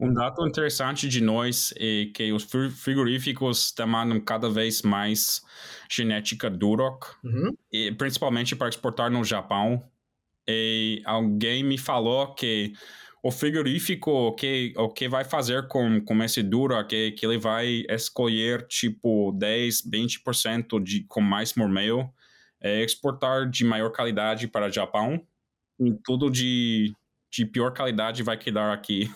Um dado interessante de nós é que os frigoríficos demandam cada vez mais genética Duroc, uhum. e principalmente para exportar no Japão. E alguém me falou que o frigorífico que o que vai fazer com, com esse Duroc é que ele vai escolher tipo 10, 20% de com mais mormeio, é exportar de maior qualidade para o Japão e tudo de de pior qualidade vai quedar aqui